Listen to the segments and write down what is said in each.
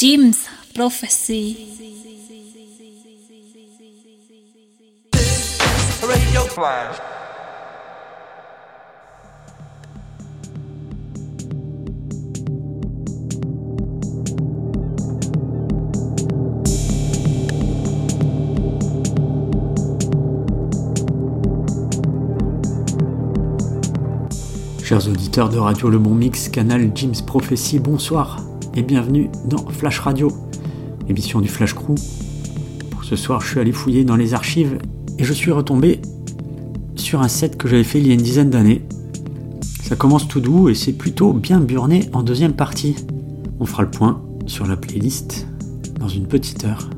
Jim's Prophecy. Radio Flash. Chers auditeurs de Radio Le Bon Mix, canal Jim's Prophecy, bonsoir et bienvenue dans Flash Radio, émission du Flash Crew. Pour ce soir, je suis allé fouiller dans les archives et je suis retombé sur un set que j'avais fait il y a une dizaine d'années. Ça commence tout doux et c'est plutôt bien burné en deuxième partie. On fera le point sur la playlist dans une petite heure.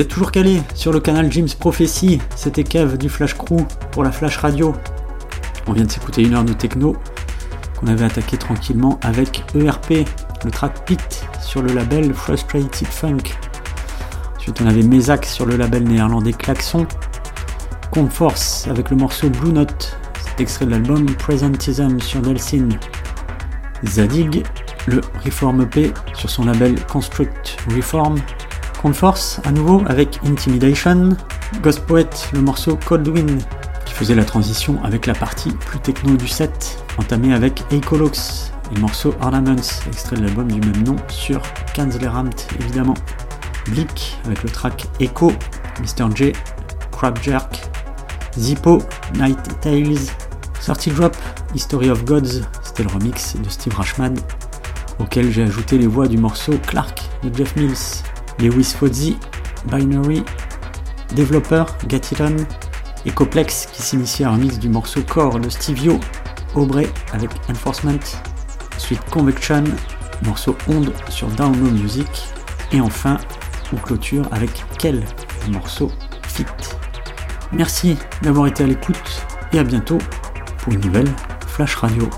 Vous toujours calé sur le canal Jim's Prophecy, c'était Kev du Flash Crew pour la Flash Radio. On vient de s'écouter une heure de techno qu'on avait attaqué tranquillement avec ERP, le track Pit sur le label Frustrated Funk. Ensuite on avait Mezak sur le label néerlandais Klaxon. Force avec le morceau Blue Note, c'est extrait de l'album Presentism sur Delsin. Zadig, le Reform EP sur son label Construct Reform Force à nouveau avec Intimidation, Ghost Poet, le morceau Cold Wind, qui faisait la transition avec la partie plus techno du set, entamée avec Ecolox, le morceau Ornaments, extrait de l'album du même nom sur Kanzleramt évidemment. Bleak avec le track Echo, Mr. J, Crab Jerk, Zippo, Night Tales, sortie drop, History of Gods, c'était le remix de Steve Rashman, auquel j'ai ajouté les voix du morceau Clark de Jeff Mills. Lewis Fozzi, Binary, Developer, Gatilon, Ecoplex qui s'initie à un mix du morceau Core de Stevio, Aubrey avec Enforcement, ensuite Convection, morceau Onde sur Download Music, et enfin on clôture avec quel morceau Fit. Merci d'avoir été à l'écoute et à bientôt pour une nouvelle Flash Radio.